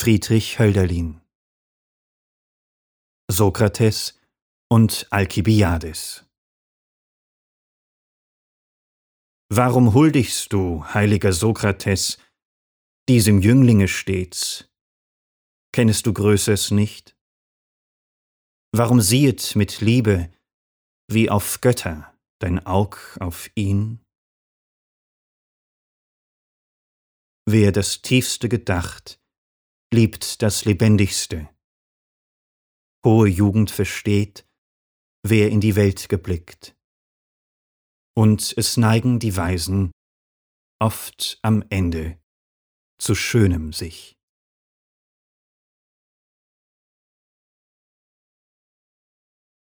Friedrich Hölderlin Sokrates und Alkibiades Warum huldigst du, heiliger Sokrates, diesem Jünglinge stets? Kennest du Größers nicht? Warum siehet mit Liebe wie auf Götter dein Aug auf ihn? Wer das Tiefste gedacht, liebt das Lebendigste. Hohe Jugend versteht, wer in die Welt geblickt. Und es neigen die Weisen oft am Ende zu Schönem sich.